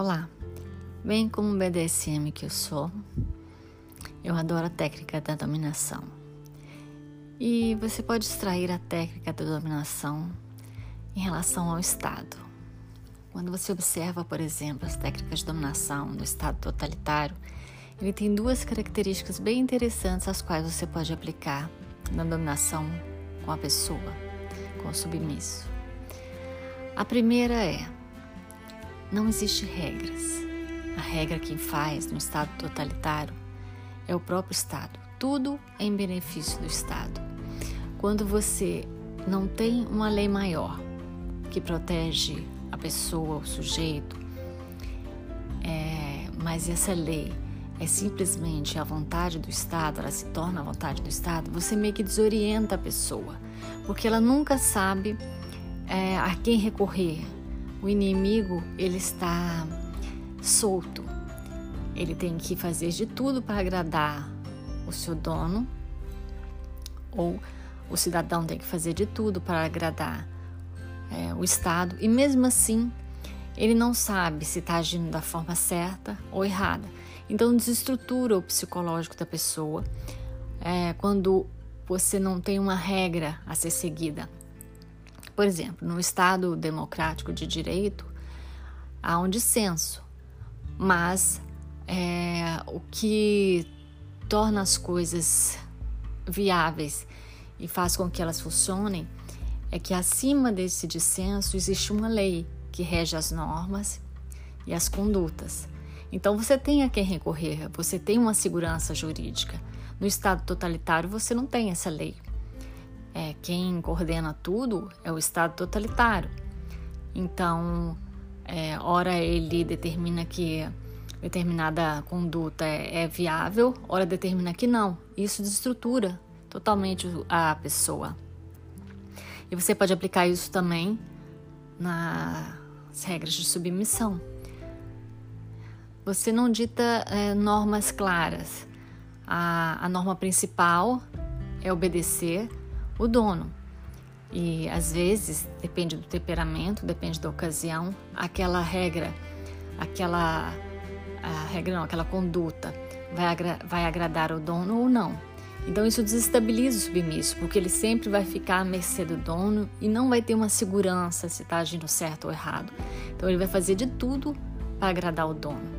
Olá, bem como BDSM que eu sou, eu adoro a técnica da dominação. E você pode extrair a técnica da dominação em relação ao Estado. Quando você observa, por exemplo, as técnicas de dominação no Estado totalitário, ele tem duas características bem interessantes as quais você pode aplicar na dominação com a pessoa, com o submisso. A primeira é não existe regras. A regra quem faz no Estado totalitário é o próprio Estado. Tudo em benefício do Estado. Quando você não tem uma lei maior que protege a pessoa, o sujeito, é, mas essa lei é simplesmente a vontade do Estado, ela se torna a vontade do Estado, você meio que desorienta a pessoa, porque ela nunca sabe é, a quem recorrer, o inimigo ele está solto. Ele tem que fazer de tudo para agradar o seu dono, ou o cidadão tem que fazer de tudo para agradar é, o Estado, e mesmo assim ele não sabe se está agindo da forma certa ou errada. Então desestrutura o psicológico da pessoa é, quando você não tem uma regra a ser seguida. Por exemplo, no Estado democrático de direito, há um dissenso, mas é, o que torna as coisas viáveis e faz com que elas funcionem é que acima desse dissenso existe uma lei que rege as normas e as condutas. Então você tem a quem recorrer, você tem uma segurança jurídica. No Estado totalitário você não tem essa lei quem coordena tudo é o Estado totalitário. Então, é, ora ele determina que determinada conduta é, é viável, ora determina que não. Isso desestrutura totalmente a pessoa. E você pode aplicar isso também nas regras de submissão. Você não dita é, normas claras. A, a norma principal é obedecer o dono. E às vezes, depende do temperamento, depende da ocasião, aquela regra, aquela regra não, aquela conduta vai, agra vai agradar o dono ou não. Então isso desestabiliza o submisso, porque ele sempre vai ficar à mercê do dono e não vai ter uma segurança se está agindo certo ou errado. Então ele vai fazer de tudo para agradar o dono.